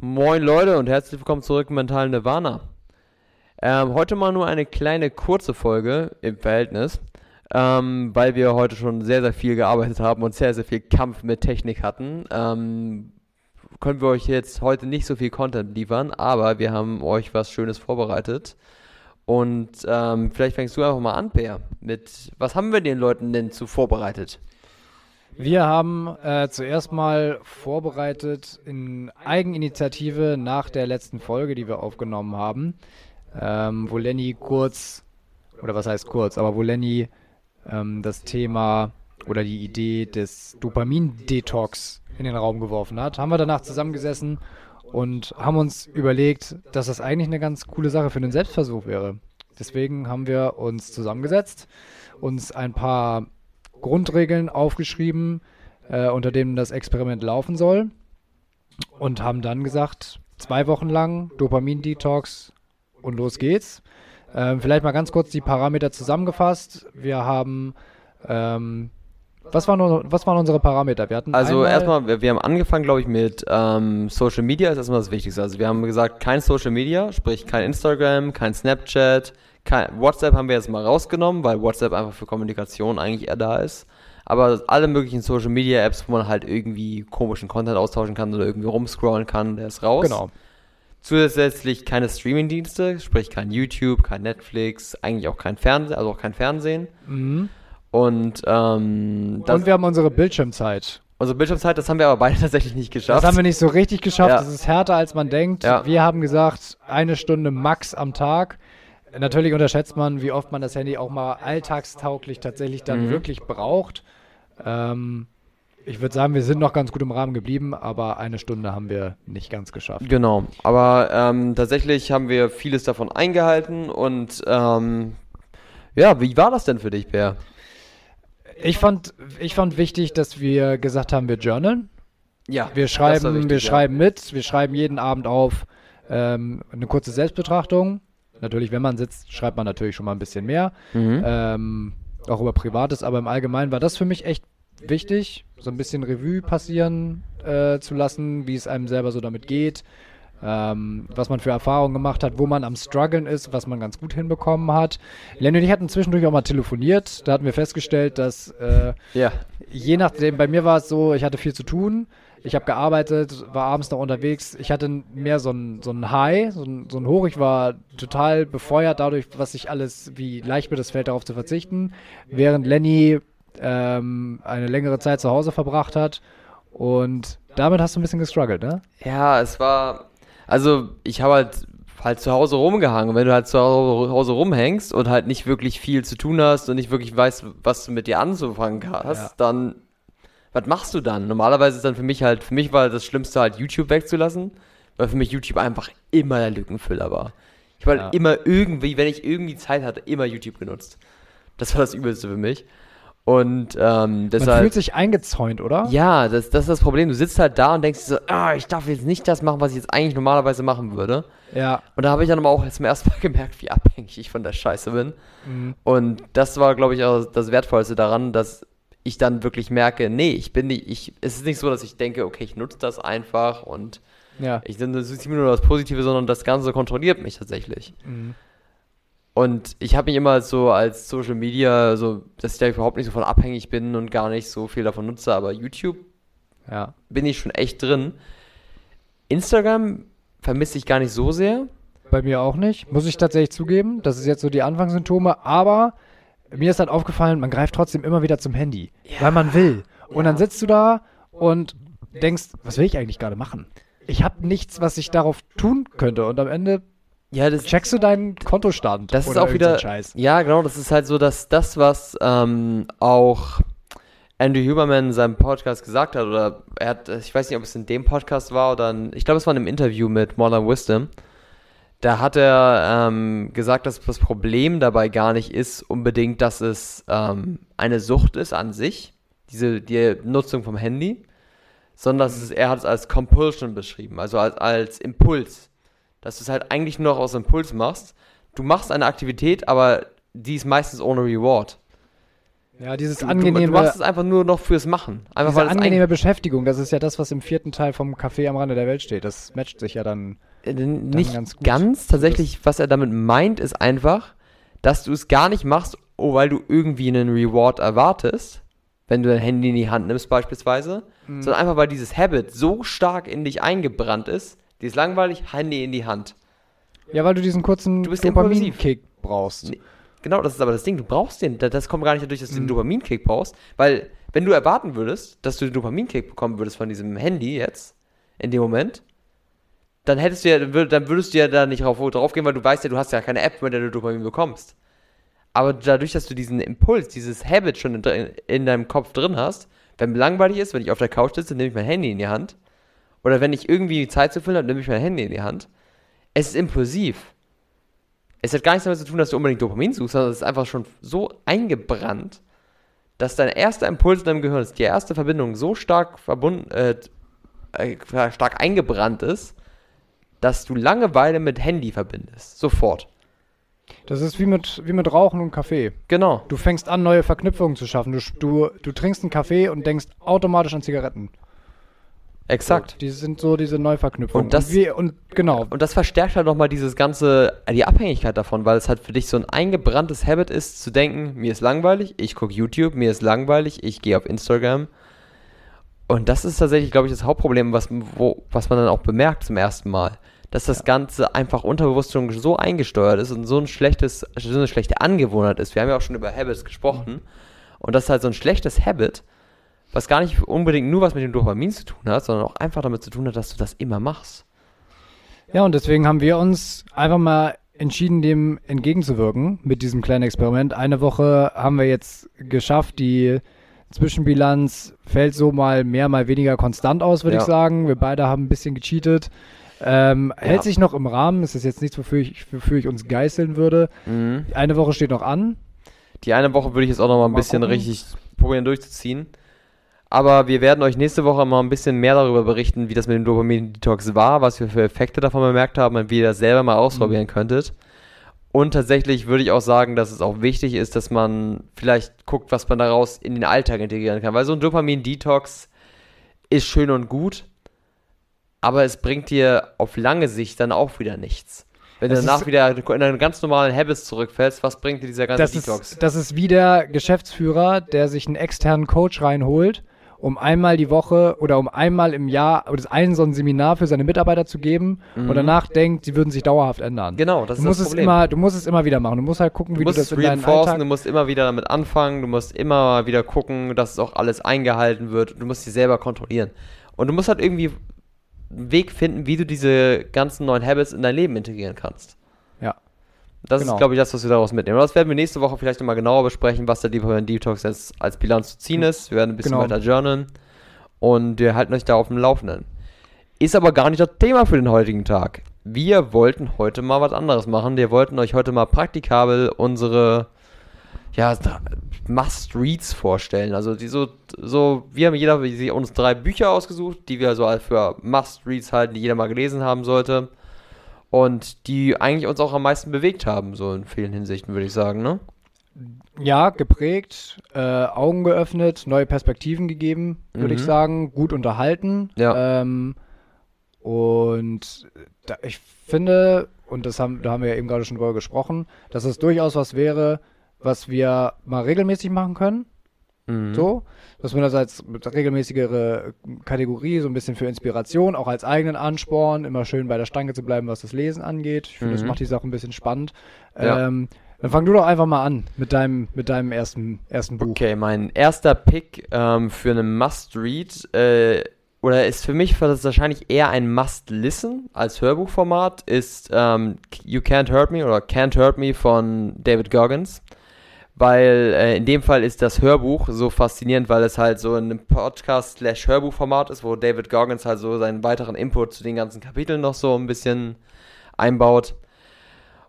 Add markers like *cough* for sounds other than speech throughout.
Moin Leute und herzlich willkommen zurück im Mental Nirvana. Ähm, heute mal nur eine kleine kurze Folge im Verhältnis, ähm, weil wir heute schon sehr, sehr viel gearbeitet haben und sehr, sehr viel Kampf mit Technik hatten. Ähm, können wir euch jetzt heute nicht so viel Content liefern, aber wir haben euch was Schönes vorbereitet. Und ähm, vielleicht fängst du einfach mal an, Peer, mit was haben wir den Leuten denn zu vorbereitet? Wir haben äh, zuerst mal vorbereitet in Eigeninitiative nach der letzten Folge, die wir aufgenommen haben, ähm, wo Lenny kurz, oder was heißt kurz, aber wo Lenny ähm, das Thema oder die Idee des Dopamin-Detox in den Raum geworfen hat, haben wir danach zusammengesessen und haben uns überlegt, dass das eigentlich eine ganz coole Sache für einen Selbstversuch wäre. Deswegen haben wir uns zusammengesetzt, uns ein paar Grundregeln aufgeschrieben, äh, unter denen das Experiment laufen soll. Und haben dann gesagt, zwei Wochen lang Dopamin-Detox und los geht's. Ähm, vielleicht mal ganz kurz die Parameter zusammengefasst. Wir haben, ähm, was, waren, was waren unsere Parameter? Wir hatten also erstmal, wir, wir, haben angefangen, glaube ich, mit ähm, Social Media, ist erstmal das Wichtigste. Also wir haben gesagt, kein Social Media, sprich kein Instagram, kein Snapchat, kein, WhatsApp haben wir jetzt mal rausgenommen, weil WhatsApp einfach für Kommunikation eigentlich eher da ist. Aber alle möglichen Social Media Apps, wo man halt irgendwie komischen Content austauschen kann oder irgendwie rumscrollen kann, der ist raus. Genau. Zusätzlich keine Streaming-Dienste, sprich kein YouTube, kein Netflix, eigentlich auch kein Fernsehen, also auch kein Fernsehen. Mhm. Und, ähm, Und wir haben unsere Bildschirmzeit. Unsere Bildschirmzeit, das haben wir aber beide *laughs* tatsächlich nicht geschafft. Das haben wir nicht so richtig geschafft. Ja. Das ist härter, als man denkt. Ja. Wir haben gesagt, eine Stunde max am Tag. Natürlich unterschätzt man, wie oft man das Handy auch mal alltagstauglich tatsächlich dann mhm. wirklich braucht. Ähm, ich würde sagen, wir sind noch ganz gut im Rahmen geblieben, aber eine Stunde haben wir nicht ganz geschafft. Genau, aber ähm, tatsächlich haben wir vieles davon eingehalten und ähm, ja, wie war das denn für dich, Bär? Ich fand, ich fand wichtig, dass wir gesagt haben, wir journalen. Ja, wir schreiben, wichtig, wir ja. schreiben mit, wir schreiben jeden Abend auf ähm, eine kurze Selbstbetrachtung Natürlich, wenn man sitzt, schreibt man natürlich schon mal ein bisschen mehr. Mhm. Ähm, auch über Privates, aber im Allgemeinen war das für mich echt wichtig, so ein bisschen Revue passieren äh, zu lassen, wie es einem selber so damit geht, ähm, was man für Erfahrungen gemacht hat, wo man am struggeln ist, was man ganz gut hinbekommen hat. Lenny und ich hatten zwischendurch auch mal telefoniert, da hatten wir festgestellt, dass äh, ja. je nachdem, bei mir war es so, ich hatte viel zu tun, ich habe gearbeitet, war abends noch unterwegs. Ich hatte mehr so ein, so ein High, so ein, so ein Hoch. Ich war total befeuert dadurch, was ich alles, wie leicht mir das fällt, darauf zu verzichten. Während Lenny ähm, eine längere Zeit zu Hause verbracht hat. Und damit hast du ein bisschen gestruggelt, ne? Ja, es war. Also, ich habe halt halt zu Hause rumgehangen. Und wenn du halt zu Hause rumhängst und halt nicht wirklich viel zu tun hast und nicht wirklich weißt, was du mit dir anzufangen hast, ja. dann was machst du dann? Normalerweise ist dann für mich halt, für mich war das Schlimmste halt YouTube wegzulassen, weil für mich YouTube einfach immer der Lückenfüller war. Ich habe halt ja. immer irgendwie, wenn ich irgendwie Zeit hatte, immer YouTube genutzt. Das war das Übelste für mich. Und ähm, deshalb. Man fühlt sich eingezäunt, oder? Ja, das, das ist das Problem. Du sitzt halt da und denkst so, ah, ich darf jetzt nicht das machen, was ich jetzt eigentlich normalerweise machen würde. Ja. Und da habe ich dann aber auch zum ersten Mal *laughs* gemerkt, wie abhängig ich von der Scheiße bin. Mhm. Und das war, glaube ich, auch das Wertvollste daran, dass ich dann wirklich merke, nee, ich bin nicht, ich, es ist nicht so, dass ich denke, okay, ich nutze das einfach und ja. ich nehme nur das Positive, sondern das Ganze kontrolliert mich tatsächlich. Mhm. Und ich habe mich immer so als Social Media, so, dass ich da überhaupt nicht so von abhängig bin und gar nicht so viel davon nutze, aber YouTube ja. bin ich schon echt drin. Instagram vermisse ich gar nicht so sehr. Bei mir auch nicht, muss ich tatsächlich zugeben. Das ist jetzt so die Anfangssymptome, aber mir ist halt aufgefallen, man greift trotzdem immer wieder zum Handy, ja. weil man will. Und dann sitzt du da und denkst, was will ich eigentlich gerade machen? Ich habe nichts, was ich darauf tun könnte. Und am Ende ja, das checkst du deinen Kontostand. Das ist auch wieder. Scheiß. Ja, genau. Das ist halt so, dass das, was ähm, auch Andrew Huberman in seinem Podcast gesagt hat, oder er hat, ich weiß nicht, ob es in dem Podcast war oder in, ich glaube, es war in einem Interview mit Modern Wisdom da hat er ähm, gesagt, dass das Problem dabei gar nicht ist unbedingt, dass es ähm, eine Sucht ist an sich, diese die Nutzung vom Handy, sondern dass es, er hat es als Compulsion beschrieben, also als, als Impuls, dass du es halt eigentlich nur noch aus Impuls machst. Du machst eine Aktivität, aber die ist meistens ohne Reward. Ja, dieses du, angenehme. Du, du machst es einfach nur noch fürs Machen. Einfach diese angenehme Beschäftigung, das ist ja das, was im vierten Teil vom Café am Rande der Welt steht. Das matcht sich ja dann. Äh, nicht ganz, ganz tatsächlich, was er damit meint, ist einfach, dass du es gar nicht machst, oh, weil du irgendwie einen Reward erwartest, wenn du dein Handy in die Hand nimmst beispielsweise, mhm. sondern einfach, weil dieses Habit so stark in dich eingebrannt ist, die ist langweilig, Handy in die Hand. Ja, weil du diesen kurzen Dopamin-Kick brauchst. Nee, genau, das ist aber das Ding, du brauchst den, das kommt gar nicht dadurch, dass du mhm. den Dopamin-Kick brauchst, weil wenn du erwarten würdest, dass du den Dopamin-Kick bekommen würdest von diesem Handy jetzt, in dem Moment, dann hättest du ja, dann würdest du ja da nicht drauf, drauf gehen, weil du weißt ja, du hast ja keine App, mit der du Dopamin bekommst. Aber dadurch, dass du diesen Impuls, dieses Habit schon in, in deinem Kopf drin hast, wenn mir langweilig ist, wenn ich auf der Couch sitze, nehme ich mein Handy in die Hand. Oder wenn ich irgendwie Zeit zu füllen habe, nehme ich mein Handy in die Hand. Es ist impulsiv. Es hat gar nichts damit zu tun, dass du unbedingt Dopamin suchst, sondern es ist einfach schon so eingebrannt, dass dein erster Impuls in deinem Gehirn ist, die erste Verbindung so stark verbunden, äh, äh, stark eingebrannt ist, dass du Langeweile mit Handy verbindest. Sofort. Das ist wie mit, wie mit Rauchen und Kaffee. Genau. Du fängst an, neue Verknüpfungen zu schaffen. Du, du, du trinkst einen Kaffee und denkst automatisch an Zigaretten. Exakt. So, die sind so diese Neuverknüpfungen. Und das, und, wir, und genau. Und das verstärkt halt nochmal dieses ganze, die Abhängigkeit davon, weil es halt für dich so ein eingebranntes Habit ist, zu denken, mir ist langweilig, ich gucke YouTube, mir ist langweilig, ich gehe auf Instagram. Und das ist tatsächlich, glaube ich, das Hauptproblem, was, wo, was man dann auch bemerkt zum ersten Mal. Dass das ja. Ganze einfach unterbewusst schon so eingesteuert ist und so ein schlechtes, so eine schlechte Angewohnheit ist. Wir haben ja auch schon über Habits gesprochen. Mhm. Und das ist halt so ein schlechtes Habit, was gar nicht unbedingt nur was mit dem Dopamin zu tun hat, sondern auch einfach damit zu tun hat, dass du das immer machst. Ja, und deswegen haben wir uns einfach mal entschieden, dem entgegenzuwirken mit diesem kleinen Experiment. Eine Woche haben wir jetzt geschafft, die Zwischenbilanz fällt so mal mehr, mal weniger konstant aus, würde ja. ich sagen. Wir beide haben ein bisschen gecheatet. Ähm, ja. Hält sich noch im Rahmen, das ist jetzt nichts, wofür ich, wofür ich uns geißeln würde. Mhm. Eine Woche steht noch an. Die eine Woche würde ich jetzt auch noch mal ein mal bisschen gucken. richtig probieren durchzuziehen. Aber wir werden euch nächste Woche mal ein bisschen mehr darüber berichten, wie das mit dem Dopamin-Detox war, was wir für Effekte davon bemerkt haben und wie ihr das selber mal ausprobieren mhm. könntet. Und tatsächlich würde ich auch sagen, dass es auch wichtig ist, dass man vielleicht guckt, was man daraus in den Alltag integrieren kann. Weil so ein Dopamin-Detox ist schön und gut, aber es bringt dir auf lange Sicht dann auch wieder nichts. Wenn das du danach wieder in deine ganz normalen Habits zurückfällst, was bringt dir dieser ganze das Detox? Ist, das ist wie der Geschäftsführer, der sich einen externen Coach reinholt um einmal die Woche oder um einmal im Jahr oder ein so ein Seminar für seine Mitarbeiter zu geben mhm. und danach denkt, sie würden sich dauerhaft ändern. Genau, das du ist musst das Problem. Es immer, du musst es immer wieder machen. Du musst halt gucken, du wie du das in deinen Alltag... Du musst immer wieder damit anfangen, du musst immer wieder gucken, dass es auch alles eingehalten wird. Du musst dich selber kontrollieren. Und du musst halt irgendwie einen Weg finden, wie du diese ganzen neuen Habits in dein Leben integrieren kannst. Das genau. ist, glaube ich, das, was wir daraus mitnehmen. Das werden wir nächste Woche vielleicht nochmal genauer besprechen, was der Deeper Detox jetzt als Bilanz zu ziehen ist. Wir werden ein bisschen genau. weiter journalen und wir halten euch da auf dem Laufenden. Ist aber gar nicht das Thema für den heutigen Tag. Wir wollten heute mal was anderes machen. Wir wollten euch heute mal praktikabel unsere ja, Must-Reads vorstellen. Also die so, so, wir haben jeder uns drei Bücher ausgesucht, die wir so für Must-Reads halten, die jeder mal gelesen haben sollte und die eigentlich uns auch am meisten bewegt haben, so in vielen Hinsichten, würde ich sagen, ne? Ja, geprägt, äh, Augen geöffnet, neue Perspektiven gegeben, würde mhm. ich sagen, gut unterhalten. Ja. Ähm, und da, ich finde, und das haben, da haben wir ja eben gerade schon drüber gesprochen, dass es durchaus was wäre, was wir mal regelmäßig machen können. Mhm. So, dass man das als regelmäßigere Kategorie, so ein bisschen für Inspiration, auch als eigenen Ansporn, immer schön bei der Stange zu bleiben, was das Lesen angeht. Ich finde, mhm. das macht die Sache ein bisschen spannend. Ja. Ähm, dann fang du doch einfach mal an mit deinem, mit deinem ersten, ersten Buch. Okay, mein erster Pick ähm, für einen Must-Read, äh, oder ist für mich wahrscheinlich eher ein Must-Listen als Hörbuchformat, ist ähm, You Can't Hurt Me oder Can't Hurt Me von David Goggins weil äh, in dem Fall ist das Hörbuch so faszinierend, weil es halt so ein Podcast-Hörbuch-Format ist, wo David Goggins halt so seinen weiteren Input zu den ganzen Kapiteln noch so ein bisschen einbaut.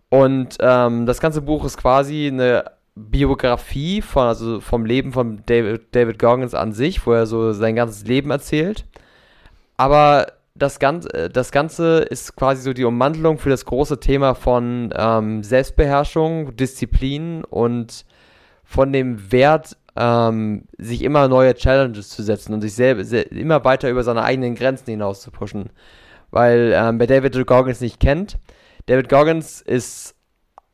Und ähm, das ganze Buch ist quasi eine Biografie von, also vom Leben von David, David Goggins an sich, wo er so sein ganzes Leben erzählt. Aber das Ganze, äh, das Ganze ist quasi so die Ummantelung für das große Thema von ähm, Selbstbeherrschung, Disziplin und von dem Wert, ähm, sich immer neue Challenges zu setzen und sich selber immer weiter über seine eigenen Grenzen hinaus zu pushen. Weil ähm, wer David Goggins nicht kennt, David Goggins ist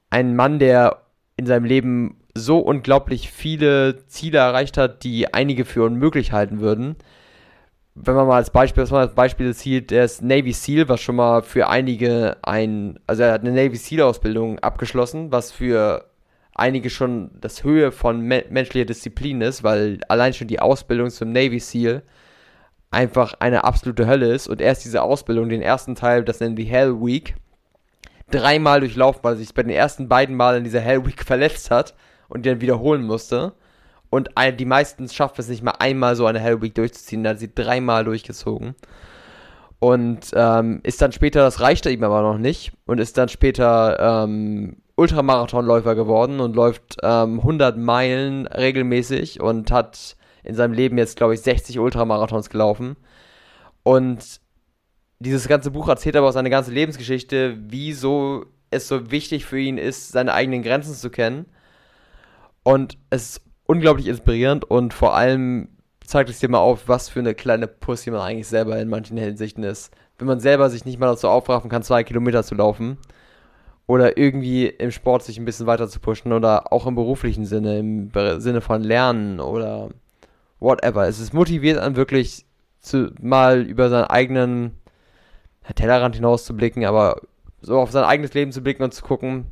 ein Mann, der in seinem Leben so unglaublich viele Ziele erreicht hat, die einige für unmöglich halten würden. Wenn man mal als Beispiel, was man als Beispiel zieht, der ist Navy SEAL, was schon mal für einige ein, also er hat eine Navy SEAL Ausbildung abgeschlossen, was für einige schon das Höhe von me menschlicher Disziplin ist, weil allein schon die Ausbildung zum Navy SEAL einfach eine absolute Hölle ist und erst diese Ausbildung, den ersten Teil, das nennen wir Hell Week, dreimal durchlaufen, weil er sich bei den ersten beiden Malen in dieser Hell Week verletzt hat und die dann wiederholen musste. Und die meisten schaffen es nicht mal einmal so eine Hell Week durchzuziehen, da hat sie dreimal durchgezogen. Und ähm, ist dann später, das reichte ihm aber noch nicht, und ist dann später ähm, Ultramarathonläufer geworden und läuft ähm, 100 Meilen regelmäßig und hat in seinem Leben jetzt, glaube ich, 60 Ultramarathons gelaufen. Und dieses ganze Buch erzählt aber auch seine ganze Lebensgeschichte, wieso es so wichtig für ihn ist, seine eigenen Grenzen zu kennen. Und es ist unglaublich inspirierend und vor allem zeigt es dir mal auf, was für eine kleine Pussy man eigentlich selber in manchen Hinsichten ist. Wenn man selber sich nicht mal dazu aufraffen kann, zwei Kilometer zu laufen oder irgendwie im Sport sich ein bisschen weiter zu pushen oder auch im beruflichen Sinne, im Sinne von Lernen oder whatever. Es ist motiviert an wirklich zu, mal über seinen eigenen Tellerrand hinaus zu blicken, aber so auf sein eigenes Leben zu blicken und zu gucken,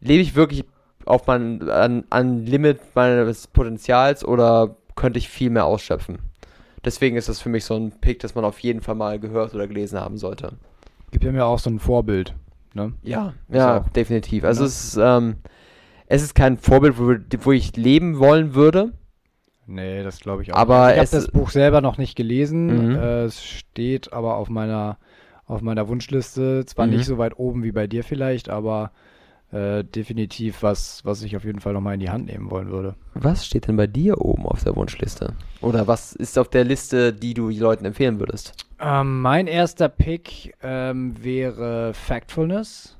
lebe ich wirklich auf mein, an, an Limit meines Potenzials oder könnte ich viel mehr ausschöpfen? Deswegen ist das für mich so ein Pick, das man auf jeden Fall mal gehört oder gelesen haben sollte. Gibt ja mir auch so ein Vorbild, ne? Ja, ja, definitiv. Also ja. es ist, ähm, es ist kein Vorbild, wo, wo ich leben wollen würde, Nee, das glaube ich auch. Aber nicht. ich habe das Buch selber noch nicht gelesen. Mhm. Äh, es steht aber auf meiner, auf meiner Wunschliste. Zwar mhm. nicht so weit oben wie bei dir vielleicht, aber äh, definitiv was, was ich auf jeden Fall nochmal in die Hand nehmen wollen würde. Was steht denn bei dir oben auf der Wunschliste? Oder was ist auf der Liste, die du Leuten empfehlen würdest? Ähm, mein erster Pick ähm, wäre Factfulness.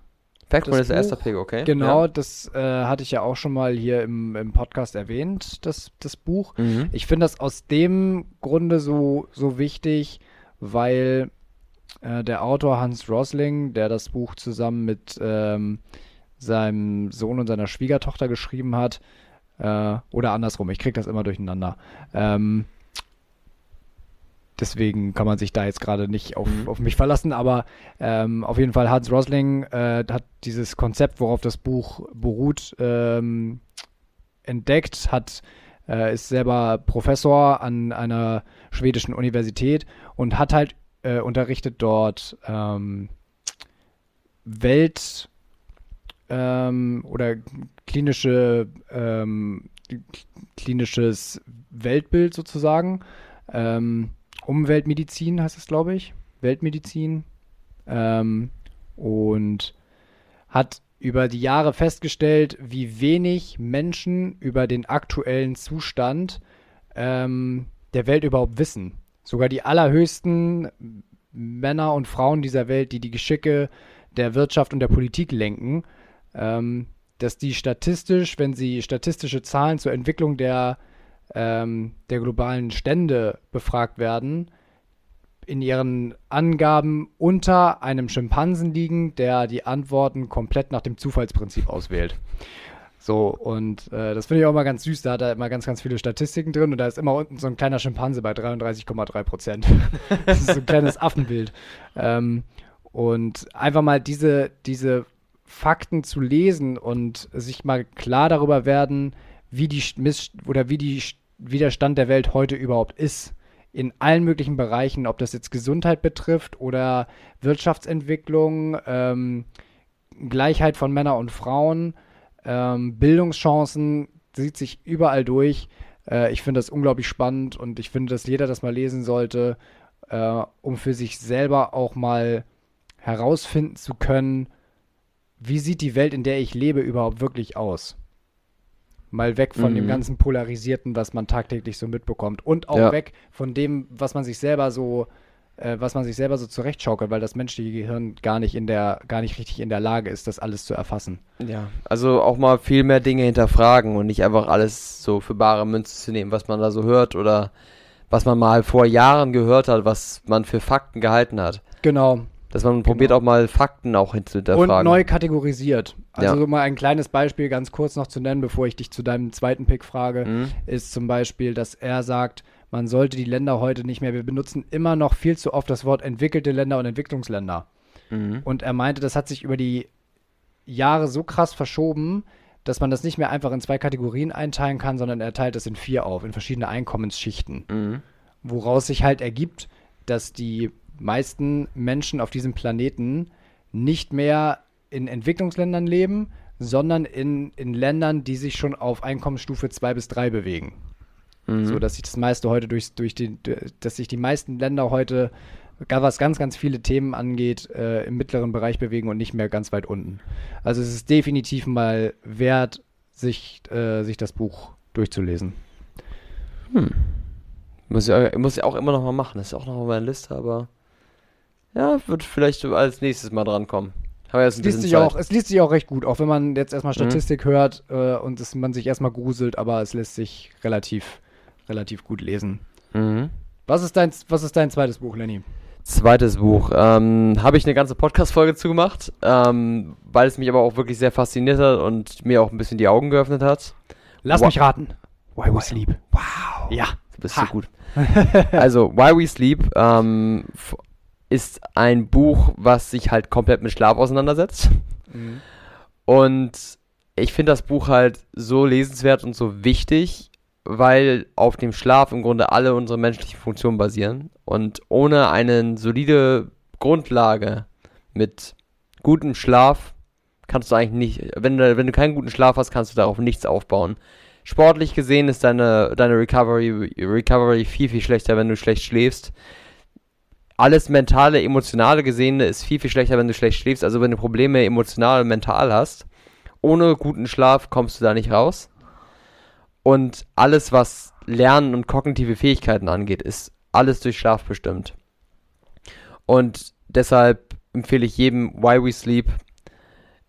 Factful ist der erste Pick, okay. Genau, ja. das äh, hatte ich ja auch schon mal hier im, im Podcast erwähnt, das, das Buch. Mhm. Ich finde das aus dem Grunde so, so wichtig, weil äh, der Autor Hans Rosling, der das Buch zusammen mit ähm, seinem Sohn und seiner Schwiegertochter geschrieben hat, äh, oder andersrum, ich kriege das immer durcheinander. Ähm, Deswegen kann man sich da jetzt gerade nicht auf, mhm. auf mich verlassen, aber ähm, auf jeden Fall Hans Rosling äh, hat dieses Konzept, worauf das Buch beruht, ähm, entdeckt, hat, äh, ist selber Professor an einer schwedischen Universität und hat halt äh, unterrichtet dort ähm, Welt ähm, oder klinische ähm, klinisches Weltbild sozusagen. Ähm, Umweltmedizin heißt es, glaube ich. Weltmedizin. Ähm, und hat über die Jahre festgestellt, wie wenig Menschen über den aktuellen Zustand ähm, der Welt überhaupt wissen. Sogar die allerhöchsten Männer und Frauen dieser Welt, die die Geschicke der Wirtschaft und der Politik lenken, ähm, dass die statistisch, wenn sie statistische Zahlen zur Entwicklung der ähm, der globalen Stände befragt werden, in ihren Angaben unter einem Schimpansen liegen, der die Antworten komplett nach dem Zufallsprinzip auswählt. So, und äh, das finde ich auch mal ganz süß. Da hat er immer ganz, ganz viele Statistiken drin und da ist immer unten so ein kleiner Schimpanse bei 33,3 Prozent. *laughs* das ist so ein kleines Affenbild. Ähm, und einfach mal diese, diese Fakten zu lesen und sich mal klar darüber werden, wie die Miss oder wie die wie der Stand der Welt heute überhaupt ist. In allen möglichen Bereichen, ob das jetzt Gesundheit betrifft oder Wirtschaftsentwicklung, ähm, Gleichheit von Männern und Frauen, ähm, Bildungschancen, sieht sich überall durch. Äh, ich finde das unglaublich spannend und ich finde, dass jeder das mal lesen sollte, äh, um für sich selber auch mal herausfinden zu können, wie sieht die Welt, in der ich lebe, überhaupt wirklich aus. Mal weg von mhm. dem ganzen Polarisierten, was man tagtäglich so mitbekommt. Und auch ja. weg von dem, was man sich selber so äh, was man sich selber so zurechtschaukelt, weil das menschliche Gehirn gar nicht in der, gar nicht richtig in der Lage ist, das alles zu erfassen. Ja, also auch mal viel mehr Dinge hinterfragen und nicht einfach alles so für bare Münze zu nehmen, was man da so hört oder was man mal vor Jahren gehört hat, was man für Fakten gehalten hat. Genau. Dass man probiert genau. auch mal Fakten auch hinzuhinterfragen. Und neu kategorisiert. Also ja. mal ein kleines Beispiel ganz kurz noch zu nennen, bevor ich dich zu deinem zweiten Pick frage, mhm. ist zum Beispiel, dass er sagt, man sollte die Länder heute nicht mehr, wir benutzen immer noch viel zu oft das Wort entwickelte Länder und Entwicklungsländer. Mhm. Und er meinte, das hat sich über die Jahre so krass verschoben, dass man das nicht mehr einfach in zwei Kategorien einteilen kann, sondern er teilt es in vier auf, in verschiedene Einkommensschichten. Mhm. Woraus sich halt ergibt, dass die meisten Menschen auf diesem Planeten nicht mehr in Entwicklungsländern leben, sondern in, in Ländern, die sich schon auf Einkommensstufe 2 bis 3 bewegen. Mhm. So dass sich das meiste heute durch, durch die, dass sich die meisten Länder heute, was ganz, ganz viele Themen angeht, äh, im mittleren Bereich bewegen und nicht mehr ganz weit unten. Also es ist definitiv mal wert, sich, äh, sich das Buch durchzulesen. Hm. Muss ich, muss ich auch immer noch mal machen. Das ist auch noch auf meiner Liste, aber ja, wird vielleicht als nächstes mal drankommen. Aber es, liest sich auch, es liest sich auch recht gut, auch wenn man jetzt erstmal mhm. Statistik mhm. hört äh, und es, man sich erstmal gruselt, aber es lässt sich relativ, relativ gut lesen. Mhm. Was, ist dein, was ist dein zweites Buch, Lenny? Zweites Buch. Ähm, Habe ich eine ganze Podcast-Folge zugemacht, ähm, weil es mich aber auch wirklich sehr fasziniert hat und mir auch ein bisschen die Augen geöffnet hat. Lass wow. mich raten. Why We Sleep. Wow. Ja, du bist ha. so gut. also, Why We Sleep ähm, ist ein Buch, was sich halt komplett mit Schlaf auseinandersetzt. Mhm. Und ich finde das Buch halt so lesenswert und so wichtig, weil auf dem Schlaf im Grunde alle unsere menschlichen Funktionen basieren. Und ohne eine solide Grundlage mit gutem Schlaf kannst du eigentlich nicht, wenn du, wenn du keinen guten Schlaf hast, kannst du darauf nichts aufbauen. Sportlich gesehen ist deine, deine Recovery, Recovery viel, viel schlechter, wenn du schlecht schläfst alles mentale, emotionale Gesehene ist viel, viel schlechter, wenn du schlecht schläfst. Also wenn du Probleme emotional und mental hast, ohne guten Schlaf kommst du da nicht raus. Und alles, was Lernen und kognitive Fähigkeiten angeht, ist alles durch Schlaf bestimmt. Und deshalb empfehle ich jedem Why We Sleep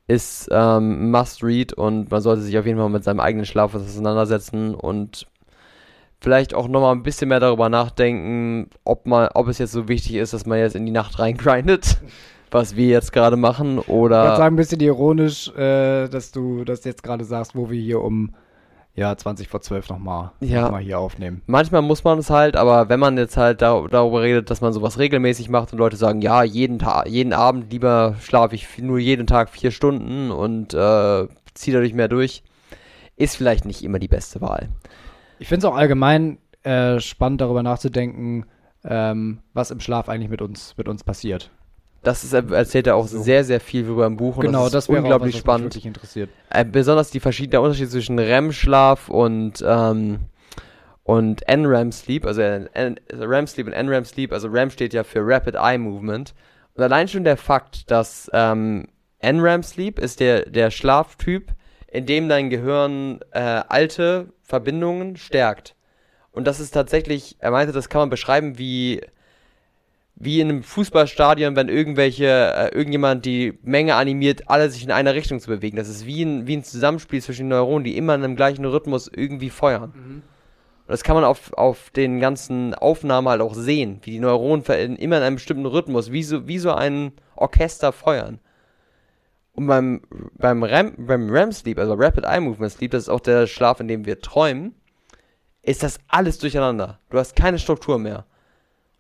ist ähm, Must Read und man sollte sich auf jeden Fall mit seinem eigenen Schlaf auseinandersetzen und vielleicht auch nochmal ein bisschen mehr darüber nachdenken, ob, man, ob es jetzt so wichtig ist, dass man jetzt in die Nacht reingrindet, *laughs* was wir jetzt gerade machen, oder... Ich würde sagen, ein bisschen ironisch, äh, dass du das jetzt gerade sagst, wo wir hier um ja, 20 vor 12 nochmal ja. noch hier aufnehmen. Manchmal muss man es halt, aber wenn man jetzt halt da, darüber redet, dass man sowas regelmäßig macht und Leute sagen, ja, jeden Tag, jeden Abend lieber schlafe ich nur jeden Tag vier Stunden und äh, ziehe dadurch mehr durch, ist vielleicht nicht immer die beste Wahl. Ich finde es auch allgemein äh, spannend, darüber nachzudenken, ähm, was im Schlaf eigentlich mit uns, mit uns passiert. Das ist, erzählt er auch so. sehr, sehr viel über im Buch und genau, das ist das unglaublich was, was spannend. Mich interessiert. Äh, besonders die verschiedenen Unterschiede zwischen REM-Schlaf und ähm, und NREM-Sleep, also REM-Sleep und NREM-Sleep, also REM steht ja für Rapid Eye Movement. Und allein schon der Fakt, dass ähm, NREM-Sleep ist der, der Schlaftyp, in dem dein Gehirn äh, alte Verbindungen stärkt. Und das ist tatsächlich, er meinte, das kann man beschreiben wie, wie in einem Fußballstadion, wenn irgendwelche, äh, irgendjemand die Menge animiert, alle sich in eine Richtung zu bewegen. Das ist wie ein, wie ein Zusammenspiel zwischen den Neuronen, die immer in einem gleichen Rhythmus irgendwie feuern. Mhm. Und das kann man auf, auf den ganzen Aufnahmen halt auch sehen, wie die Neuronen immer in einem bestimmten Rhythmus, wie so, wie so ein Orchester feuern. Und beim, beim, REM, beim REM Sleep, also Rapid Eye Movement Sleep, das ist auch der Schlaf, in dem wir träumen, ist das alles durcheinander. Du hast keine Struktur mehr.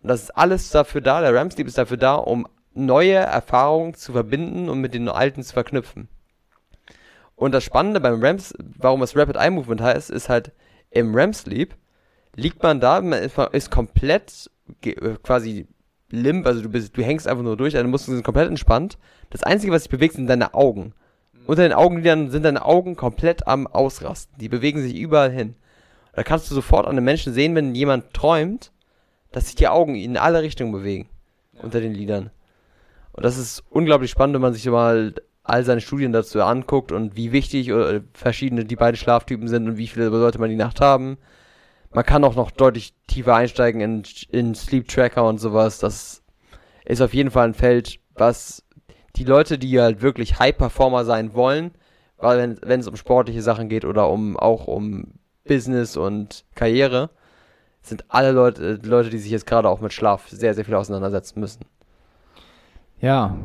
Und das ist alles dafür da, der REM Sleep ist dafür da, um neue Erfahrungen zu verbinden und mit den alten zu verknüpfen. Und das Spannende beim REM, warum es Rapid Eye Movement heißt, ist halt, im REM Sleep liegt man da, man ist, ist komplett quasi limp, also du, bist, du hängst einfach nur durch, deine Muskeln sind komplett entspannt. Das Einzige, was sich bewegt, sind deine Augen. Unter den Augenlidern sind deine Augen komplett am Ausrasten. Die bewegen sich überall hin. Da kannst du sofort an einem Menschen sehen, wenn jemand träumt, dass sich die Augen in alle Richtungen bewegen. Ja. Unter den Lidern. Und das ist unglaublich spannend, wenn man sich mal all seine Studien dazu anguckt und wie wichtig oder äh, verschiedene die beiden Schlaftypen sind und wie viele sollte man die Nacht haben. Man kann auch noch deutlich tiefer einsteigen in, in Sleep Tracker und sowas. Das ist auf jeden Fall ein Feld, was die Leute, die halt wirklich High-Performer sein wollen, weil wenn es um sportliche Sachen geht oder um auch um Business und Karriere, sind alle Leute, Leute, die sich jetzt gerade auch mit Schlaf sehr, sehr viel auseinandersetzen müssen. Ja,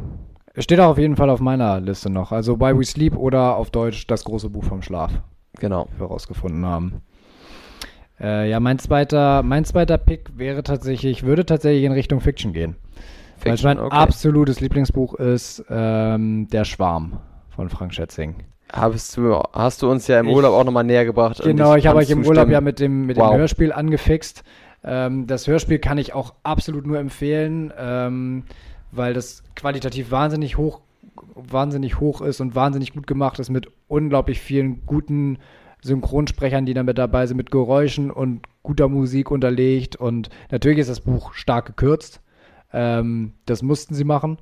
steht auch auf jeden Fall auf meiner Liste noch. Also Why We Sleep oder auf Deutsch das große Buch vom Schlaf. Genau. Wir herausgefunden haben. Äh, ja, mein zweiter, mein zweiter Pick wäre tatsächlich, würde tatsächlich in Richtung Fiction gehen. Fiction, Weil mein okay. absolutes Lieblingsbuch ist ähm, Der Schwarm von Frank Schätzing. Hast du, hast du uns ja im ich, Urlaub auch nochmal näher gebracht. Genau, ich, ich habe euch im Urlaub ja mit dem, mit wow. dem Hörspiel angefixt. Ähm, das Hörspiel kann ich auch absolut nur empfehlen, ähm, weil das qualitativ wahnsinnig hoch, wahnsinnig hoch ist und wahnsinnig gut gemacht ist mit unglaublich vielen guten Synchronsprechern, die dann mit dabei sind, mit Geräuschen und guter Musik unterlegt. Und natürlich ist das Buch stark gekürzt. Ähm, das mussten sie machen.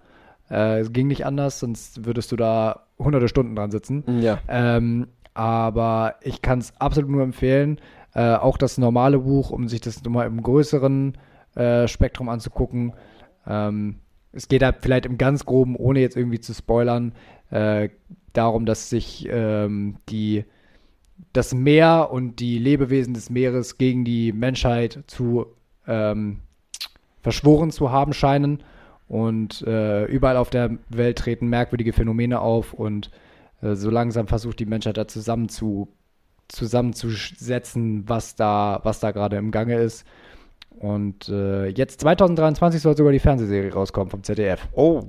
Äh, es ging nicht anders, sonst würdest du da hunderte Stunden dran sitzen. Ja. Ähm, aber ich kann es absolut nur empfehlen. Äh, auch das normale Buch, um sich das nochmal im größeren äh, Spektrum anzugucken. Ähm, es geht da vielleicht im ganz groben, ohne jetzt irgendwie zu spoilern, äh, darum, dass sich ähm, die, das Meer und die Lebewesen des Meeres gegen die Menschheit zu ähm, verschworen zu haben scheinen und äh, überall auf der Welt treten merkwürdige Phänomene auf und äh, so langsam versucht die Menschheit da zusammen zu, zusammenzusetzen, was da, was da gerade im Gange ist. Und äh, jetzt 2023 soll sogar die Fernsehserie rauskommen vom ZDF. Oh.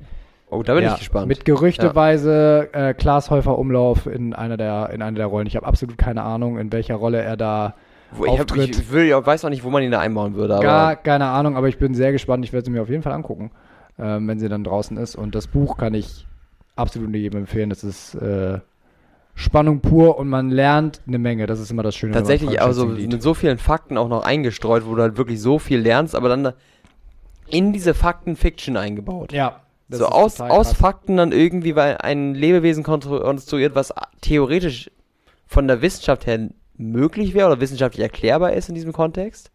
Oh, da bin ja, ich gespannt. Mit gerüchteweise ja. äh, Klaas Häufer Umlauf in einer der in einer der Rollen. Ich habe absolut keine Ahnung, in welcher Rolle er da wo, ich, hab, ich, will, ich weiß auch nicht, wo man ihn da einbauen würde. Gar keine Ahnung, aber ich bin sehr gespannt. Ich werde sie mir auf jeden Fall angucken ähm, wenn sie dann draußen ist. Und das Buch kann ich absolut jedem empfehlen. Das ist äh, Spannung pur und man lernt eine Menge. Das ist immer das Schöne. Tatsächlich, also mit so vielen Fakten auch noch eingestreut, wo du halt wirklich so viel lernst, aber dann in diese Fakten Fiction eingebaut. Ja. So aus, aus Fakten dann irgendwie, weil ein Lebewesen konstruiert, was theoretisch von der Wissenschaft her möglich wäre oder wissenschaftlich erklärbar ist in diesem Kontext,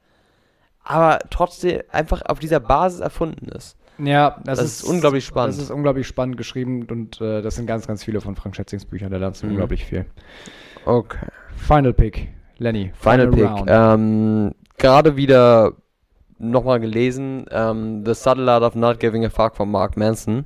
aber trotzdem einfach auf dieser Basis erfunden ist. Ja, das, das ist, ist, unglaublich spannend. Das ist unglaublich spannend geschrieben und äh, das sind ganz, ganz viele von Frank Schätzings Büchern. Da lernst du mhm. unglaublich viel. Okay. Final Pick, Lenny. Final, Final Pick. Ähm, Gerade wieder nochmal gelesen: ähm, The Subtle Art of Not Giving a Fuck von Mark Manson.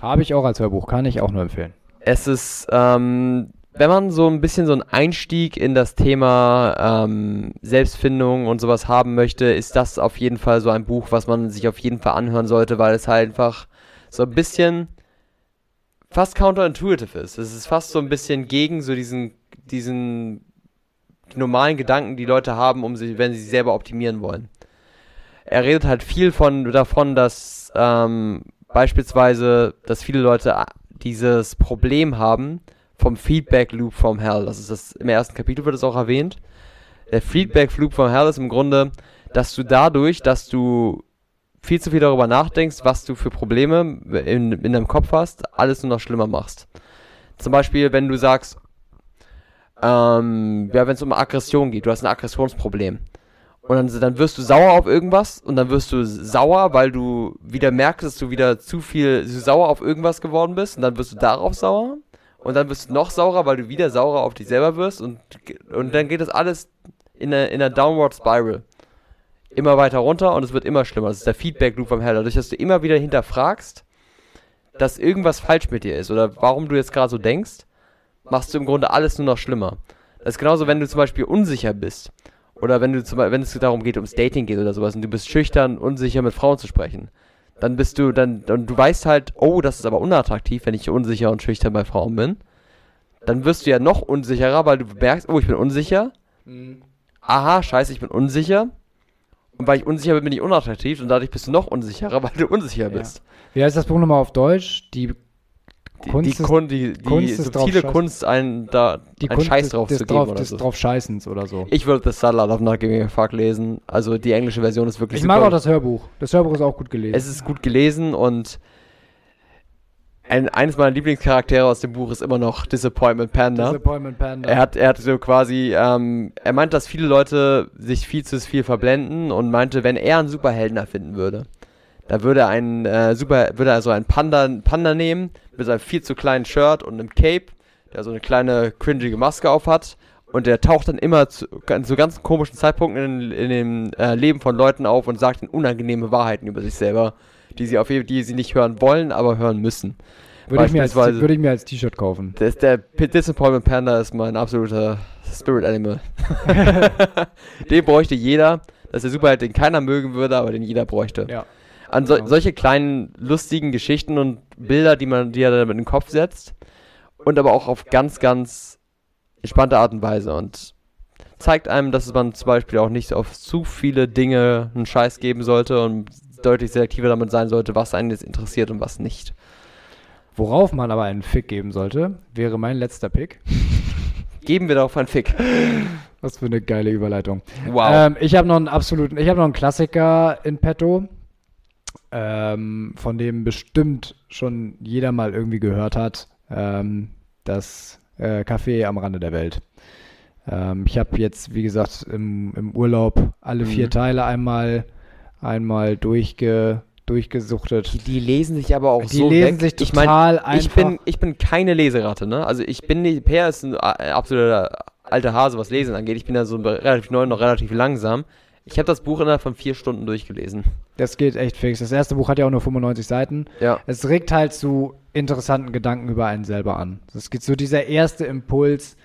Habe ich auch als Hörbuch, kann ich auch nur empfehlen. Es ist ähm, wenn man so ein bisschen so einen Einstieg in das Thema ähm, Selbstfindung und sowas haben möchte, ist das auf jeden Fall so ein Buch, was man sich auf jeden Fall anhören sollte, weil es halt einfach so ein bisschen fast counterintuitive ist. Es ist fast so ein bisschen gegen so diesen, diesen normalen Gedanken, die Leute haben, um sie, wenn sie sich selber optimieren wollen. Er redet halt viel von davon, dass ähm, beispielsweise, dass viele Leute dieses Problem haben, vom Feedback Loop vom Hell. Das ist das, im ersten Kapitel wird es auch erwähnt. Der Feedback Loop vom Hell ist im Grunde, dass du dadurch, dass du viel zu viel darüber nachdenkst, was du für Probleme in, in deinem Kopf hast, alles nur noch schlimmer machst. Zum Beispiel, wenn du sagst, ähm, ja, wenn es um Aggression geht, du hast ein Aggressionsproblem. Und dann, dann wirst du sauer auf irgendwas und dann wirst du sauer, weil du wieder merkst, dass du wieder zu viel zu sauer auf irgendwas geworden bist und dann wirst du darauf sauer und dann wirst du noch saurer, weil du wieder saurer auf dich selber wirst und, und dann geht das alles in einer in Downward Spiral. Immer weiter runter und es wird immer schlimmer. Das ist der Feedback Loop vom Hell. Dadurch, dass du immer wieder hinterfragst, dass irgendwas falsch mit dir ist oder warum du jetzt gerade so denkst, machst du im Grunde alles nur noch schlimmer. Das ist genauso, wenn du zum Beispiel unsicher bist. Oder wenn du zum Beispiel, wenn es darum geht, ums Dating geht oder sowas und du bist schüchtern, unsicher mit Frauen zu sprechen dann bist du, dann, dann du weißt halt, oh, das ist aber unattraktiv, wenn ich unsicher und schüchtern bei Frauen bin. Dann wirst du ja noch unsicherer, weil du merkst, oh, ich bin unsicher. Mhm. Aha, scheiße, ich bin unsicher. Und weil ich unsicher bin, bin ich unattraktiv und dadurch bist du noch unsicherer, *laughs* weil du unsicher bist. Ja. Wie heißt das Buch nochmal auf Deutsch? Die Kunst die, die, Kun die, die Kunst subtile Kunst, einen, da, die einen Kunst Scheiß drauf des, zu geben. Drauf, oder des so. drauf Scheißens oder so. Ich würde The Salad of Not Giving a Fuck lesen. Also die englische Version ist wirklich Ich super. mag auch das Hörbuch. Das Hörbuch ist auch gut gelesen. Es ist gut gelesen und ein, eines meiner Lieblingscharaktere aus dem Buch ist immer noch Disappointment Panda. Disappointment Panda. Er hat, er hat so quasi, ähm, er meint, dass viele Leute sich viel zu viel verblenden und meinte, wenn er einen Superhelden erfinden würde, Da würde ein äh, super, würde also ein Panda, Panda nehmen mit seinem viel zu kleinen Shirt und einem Cape, der so eine kleine cringige Maske auf hat. Und der taucht dann immer zu, zu ganz komischen Zeitpunkten in, in dem äh, Leben von Leuten auf und sagt ihnen unangenehme Wahrheiten über sich selber, die sie auf die sie nicht hören wollen, aber hören müssen. Würde ich, mir als, würde ich mir als T-Shirt kaufen. Das, der Disappointment Panda ist mein absoluter Spirit Animal. *laughs* *laughs* den bräuchte jeder. Das ist der Superheld, den keiner mögen würde, aber den jeder bräuchte. Ja. An so, genau. solche kleinen, lustigen Geschichten und Bilder, die man dir dann in den Kopf setzt. Und aber auch auf ganz, ganz entspannte Art und Weise. Und zeigt einem, dass man zum Beispiel auch nicht auf zu viele Dinge einen Scheiß geben sollte und deutlich selektiver damit sein sollte, was einen jetzt interessiert und was nicht. Worauf man aber einen Fick geben sollte, wäre mein letzter Pick. *laughs* Geben wir darauf einen Fick. Was für eine geile Überleitung. Wow. Ähm, ich habe noch einen absoluten, ich habe noch einen Klassiker in petto ähm, von dem bestimmt schon jeder mal irgendwie gehört hat. Ähm, das äh, Café am Rande der Welt. Ähm, ich habe jetzt, wie gesagt, im, im Urlaub alle vier mhm. Teile einmal, einmal durchge, durchgesuchtet. Die, lesen sich aber auch die so lesen weg. sich total ich mein, einfach. Ich bin, ich bin keine Leseratte, ne? Also ich bin nicht, Per ist ein äh, absoluter alter Hase, was Lesen angeht. Ich bin ja so relativ neu, noch relativ langsam. Ich habe das Buch innerhalb von vier Stunden durchgelesen. Das geht echt fix. Das erste Buch hat ja auch nur 95 Seiten. Ja. Es regt halt zu interessanten Gedanken über einen selber an. Es geht so dieser erste Impuls,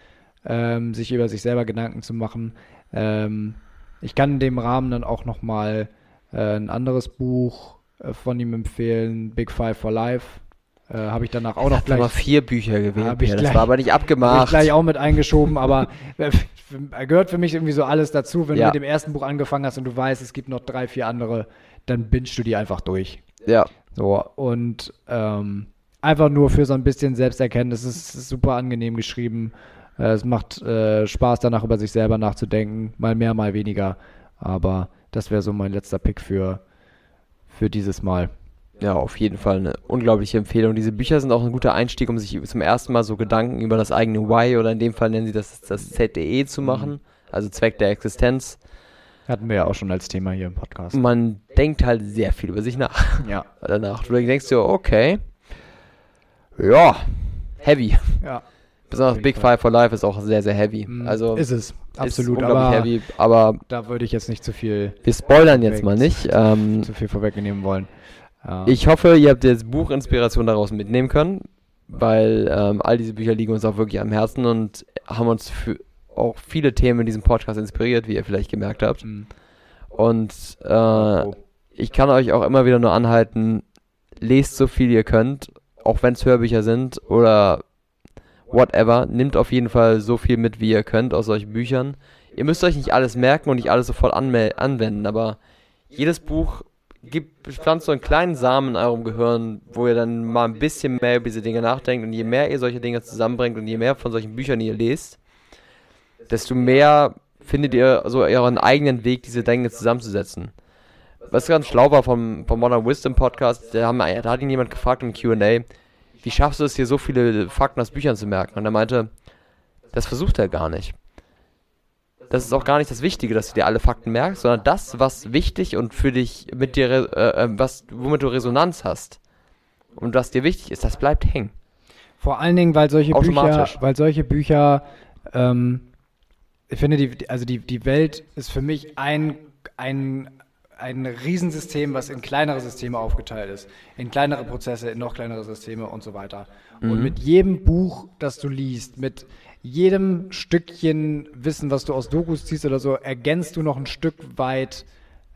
ähm, sich über sich selber Gedanken zu machen. Ähm, ich kann in dem Rahmen dann auch noch mal äh, ein anderes Buch äh, von ihm empfehlen, Big Five for Life. Äh, habe ich danach auch noch gleich. Aber vier Bücher gewählt. Ja, das war aber nicht abgemacht. Habe ich gleich auch mit eingeschoben, aber *laughs* gehört für mich irgendwie so alles dazu. Wenn ja. du mit dem ersten Buch angefangen hast und du weißt, es gibt noch drei, vier andere, dann bingst du die einfach durch. Ja. So, und ähm, einfach nur für so ein bisschen Selbsterkenntnis. Es ist super angenehm geschrieben. Äh, es macht äh, Spaß, danach über sich selber nachzudenken. Mal mehr, mal weniger. Aber das wäre so mein letzter Pick für, für dieses Mal. Ja, auf jeden Fall eine unglaubliche Empfehlung. Diese Bücher sind auch ein guter Einstieg, um sich zum ersten Mal so Gedanken über das eigene Why oder in dem Fall nennen sie das das ZDE zu mhm. machen, also Zweck der Existenz. Hatten wir ja auch schon als Thema hier im Podcast. Man denkt halt sehr viel über sich nach. Ja. *laughs* Danach. Du denkst dir, okay, ja, heavy. Ja. Besonders Big Five for Life ist auch sehr, sehr heavy. Mhm. Also ist es. Absolut. Ist unglaublich aber heavy, aber da würde ich jetzt nicht zu viel. Wir spoilern jetzt mal nicht. Ähm, zu viel vorwegnehmen wollen. Ja. Ich hoffe, ihr habt jetzt Buchinspiration daraus mitnehmen können, weil ähm, all diese Bücher liegen uns auch wirklich am Herzen und haben uns für auch viele Themen in diesem Podcast inspiriert, wie ihr vielleicht gemerkt habt. Mhm. Und äh, ich kann euch auch immer wieder nur anhalten, lest so viel ihr könnt, auch wenn es Hörbücher sind oder whatever. Nimmt auf jeden Fall so viel mit, wie ihr könnt aus solchen Büchern. Ihr müsst euch nicht alles merken und nicht alles sofort anwenden, aber jedes Buch gibt, pflanzt so einen kleinen Samen in eurem Gehirn, wo ihr dann mal ein bisschen mehr über diese Dinge nachdenkt. Und je mehr ihr solche Dinge zusammenbringt und je mehr von solchen Büchern ihr lest, desto mehr findet ihr so euren eigenen Weg, diese Dinge zusammenzusetzen. Was ganz schlau war vom, vom Modern Wisdom Podcast, da, haben, da hat ihn jemand gefragt im QA, wie schaffst du es hier so viele Fakten aus Büchern zu merken? Und er meinte, das versucht er gar nicht das ist auch gar nicht das Wichtige, dass du dir alle Fakten merkst, sondern das, was wichtig und für dich mit dir, äh, äh, was, womit du Resonanz hast und was dir wichtig ist, das bleibt hängen. Vor allen Dingen, weil solche Bücher, weil solche Bücher, ähm, ich finde, die, also die, die Welt ist für mich ein, ein, ein Riesensystem, was in kleinere Systeme aufgeteilt ist. In kleinere Prozesse, in noch kleinere Systeme und so weiter. Mhm. Und mit jedem Buch, das du liest, mit jedem Stückchen Wissen, was du aus Dokus ziehst oder so, ergänzt du noch ein Stück weit,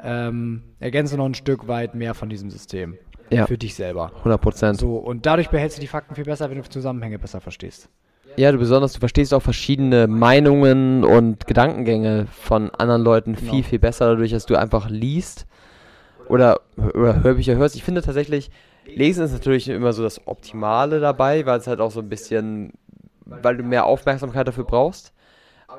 ähm, ergänzt du noch ein Stück weit mehr von diesem System. Ja. Für dich selber. 100 Prozent. So, und dadurch behältst du die Fakten viel besser, wenn du Zusammenhänge besser verstehst. Ja, du besonders, du verstehst auch verschiedene Meinungen und Gedankengänge von anderen Leuten genau. viel, viel besser, dadurch, dass du einfach liest oder, oder Hörbücher hörst. Ich finde tatsächlich, Lesen ist natürlich immer so das Optimale dabei, weil es halt auch so ein bisschen weil du mehr Aufmerksamkeit dafür brauchst.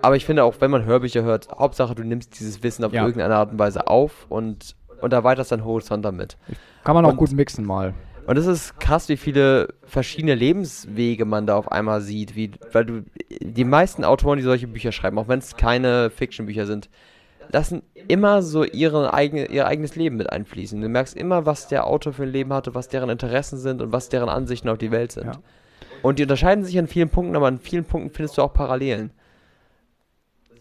Aber ich finde auch, wenn man Hörbücher hört, Hauptsache du nimmst dieses Wissen auf ja. irgendeine Art und Weise auf und, und erweiterst deinen Horizont damit. Kann man auch und, gut mixen mal. Und es ist krass, wie viele verschiedene Lebenswege man da auf einmal sieht, wie, weil du, die meisten Autoren, die solche Bücher schreiben, auch wenn es keine Fiction-Bücher sind, lassen immer so ihre eigene, ihr eigenes Leben mit einfließen. Du merkst immer, was der Autor für ein Leben hatte, was deren Interessen sind und was deren Ansichten auf die Welt sind. Ja. Und die unterscheiden sich an vielen Punkten, aber an vielen Punkten findest du auch Parallelen.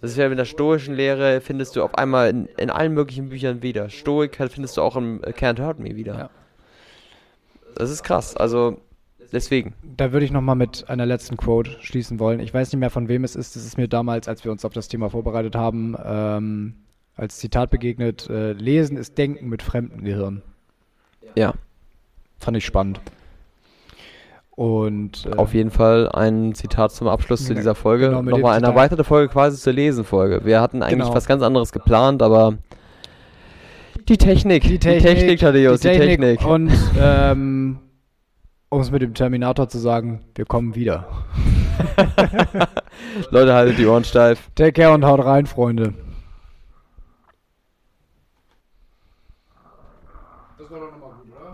Das ist ja in der stoischen Lehre, findest du auf einmal in, in allen möglichen Büchern wieder. Stoik findest du auch im Can't Hurt Me wieder. Ja. Das ist krass. Also deswegen. Da würde ich nochmal mit einer letzten Quote schließen wollen. Ich weiß nicht mehr, von wem es ist. Das ist mir damals, als wir uns auf das Thema vorbereitet haben, ähm, als Zitat begegnet. Äh, Lesen ist Denken mit fremden Gehirn. Ja. Fand ich spannend. Und äh, auf jeden Fall ein Zitat zum Abschluss zu dieser Folge. Genau, Nochmal eine erweiterte Folge quasi zur Lesenfolge. Wir hatten eigentlich genau. was ganz anderes geplant, aber die Technik, die Technik, die Technik Thaddeus, die Technik. Die Technik. Und ähm, um es mit dem Terminator zu sagen, wir kommen wieder. *laughs* Leute, haltet die Ohren steif. Take care und haut rein, Freunde.